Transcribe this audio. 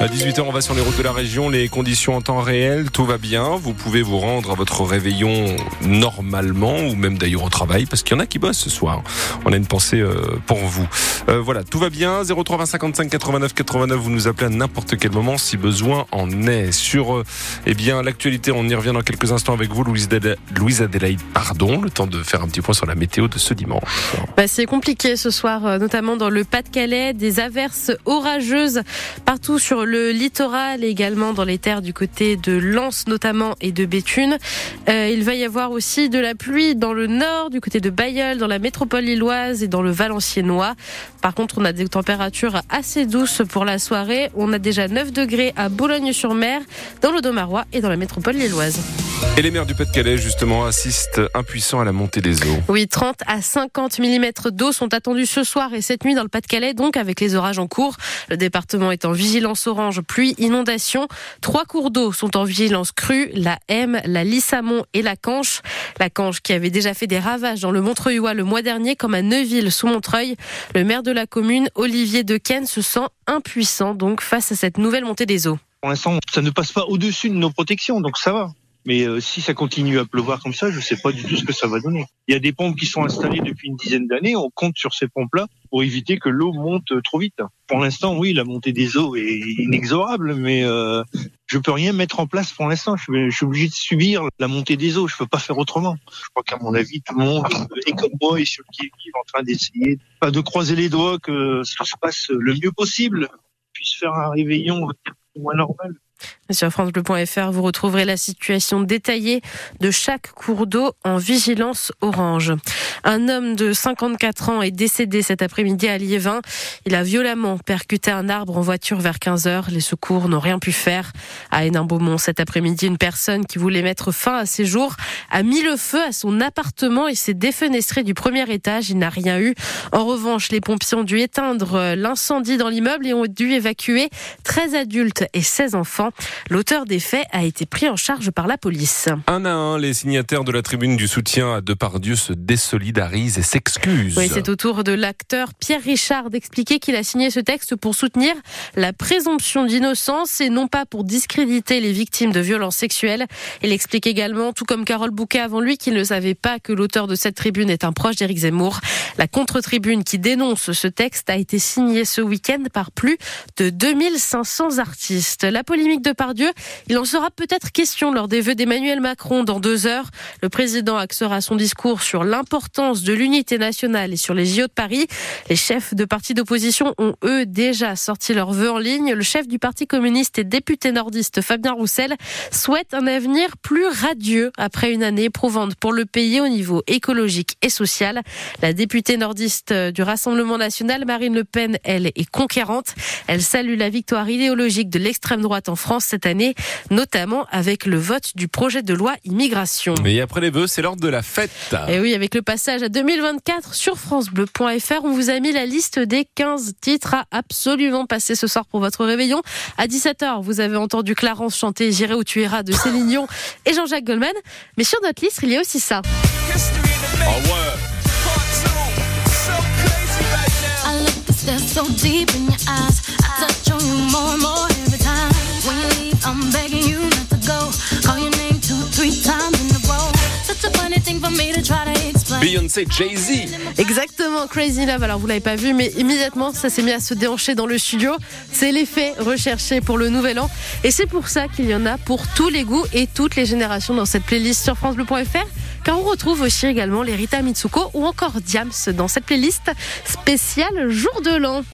À 18h, on va sur les routes de la région. Les conditions en temps réel, tout va bien. Vous pouvez vous rendre à votre réveillon normalement, ou même d'ailleurs au travail, parce qu'il y en a qui bossent ce soir. On a une pensée euh, pour vous. Euh, voilà, tout va bien. 03 55 89 89. Vous nous appelez à n'importe quel moment si besoin en est. Sur euh, eh bien l'actualité, on y revient dans quelques instants avec vous, Louise, Louise Adélaïde. Pardon, le temps de faire un petit point sur la météo de ce dimanche. Bah, c'est compliqué ce soir, notamment dans le Pas-de-Calais, des averses orageuses partout sur le le littoral également dans les terres du côté de Lens notamment et de Béthune. Euh, il va y avoir aussi de la pluie dans le nord, du côté de Bayeul, dans la métropole lilloise et dans le Valenciennois. Par contre, on a des températures assez douces pour la soirée. On a déjà 9 degrés à Boulogne-sur-Mer, dans le Domarois et dans la métropole lilloise. Et les maires du Pas-de-Calais, justement, assistent impuissants à la montée des eaux. Oui, 30 à 50 mm d'eau sont attendus ce soir et cette nuit dans le Pas-de-Calais, donc avec les orages en cours. Le département est en vigilance orange, pluie, inondation. Trois cours d'eau sont en vigilance crue, la M, la Lissamon et la Canche. La Canche qui avait déjà fait des ravages dans le Montreuil le mois dernier, comme à Neuville sous Montreuil. Le maire de la commune, Olivier Dequesne, se sent impuissant donc face à cette nouvelle montée des eaux. Pour l'instant, ça ne passe pas au-dessus de nos protections, donc ça va. Mais euh, si ça continue à pleuvoir comme ça, je ne sais pas du tout ce que ça va donner. Il y a des pompes qui sont installées depuis une dizaine d'années. On compte sur ces pompes-là pour éviter que l'eau monte trop vite. Pour l'instant, oui, la montée des eaux est inexorable, mais euh, je peux rien mettre en place pour l'instant. Je, suis obligé de subir la montée des eaux. Je peux pas faire autrement. Je crois qu'à mon avis, tout le monde est comme moi et sur qui est en train d'essayer pas de croiser les doigts que ça se passe le mieux possible, puisse faire un réveillon moins normal. Sur francebleu.fr, vous retrouverez la situation détaillée de chaque cours d'eau en vigilance orange. Un homme de 54 ans est décédé cet après-midi à Liévin. Il a violemment percuté un arbre en voiture vers 15 heures. Les secours n'ont rien pu faire. À Hénin-Beaumont, cet après-midi, une personne qui voulait mettre fin à ses jours a mis le feu à son appartement et s'est défenestré du premier étage. Il n'a rien eu. En revanche, les pompiers ont dû éteindre l'incendie dans l'immeuble et ont dû évacuer 13 adultes et 16 enfants. L'auteur des faits a été pris en charge par la police. Un à un, les signataires de la tribune du soutien à Depardieu se désolidarisent et s'excusent. Oui, c'est au tour de l'acteur Pierre Richard d'expliquer qu'il a signé ce texte pour soutenir la présomption d'innocence et non pas pour discréditer les victimes de violences sexuelles. Il explique également, tout comme Carole Bouquet avant lui, qu'il ne savait pas que l'auteur de cette tribune est un proche d'Éric Zemmour. La contre-tribune qui dénonce ce texte a été signée ce week-end par plus de 2500 artistes. La polémique de Dieu. Il en sera peut-être question lors des vœux d'Emmanuel Macron dans deux heures. Le président axera son discours sur l'importance de l'unité nationale et sur les JO de Paris. Les chefs de partis d'opposition ont eux déjà sorti leurs vœux en ligne. Le chef du Parti communiste et député nordiste Fabien Roussel souhaite un avenir plus radieux après une année éprouvante pour le pays au niveau écologique et social. La députée nordiste du Rassemblement national, Marine Le Pen, elle est conquérante. Elle salue la victoire idéologique de l'extrême droite en France cette année, notamment avec le vote du projet de loi immigration. Et après les vœux, c'est l'ordre de la fête. Et oui, avec le passage à 2024 sur francebleu.fr, on vous a mis la liste des 15 titres à absolument passer ce soir pour votre réveillon. À 17h, vous avez entendu Clarence chanter J'irai où tu iras de Céline Dion et Jean-Jacques Goldman. Mais sur notre liste, il y a aussi ça. Oh ouais. Beyoncé, Jay-Z. Exactement, Crazy Love. Alors vous l'avez pas vu, mais immédiatement ça s'est mis à se déhancher dans le studio. C'est l'effet recherché pour le nouvel an, et c'est pour ça qu'il y en a pour tous les goûts et toutes les générations dans cette playlist sur francebleu.fr. Car on retrouve aussi également les Rita Mitsuko ou encore Diams dans cette playlist spéciale jour de l'an.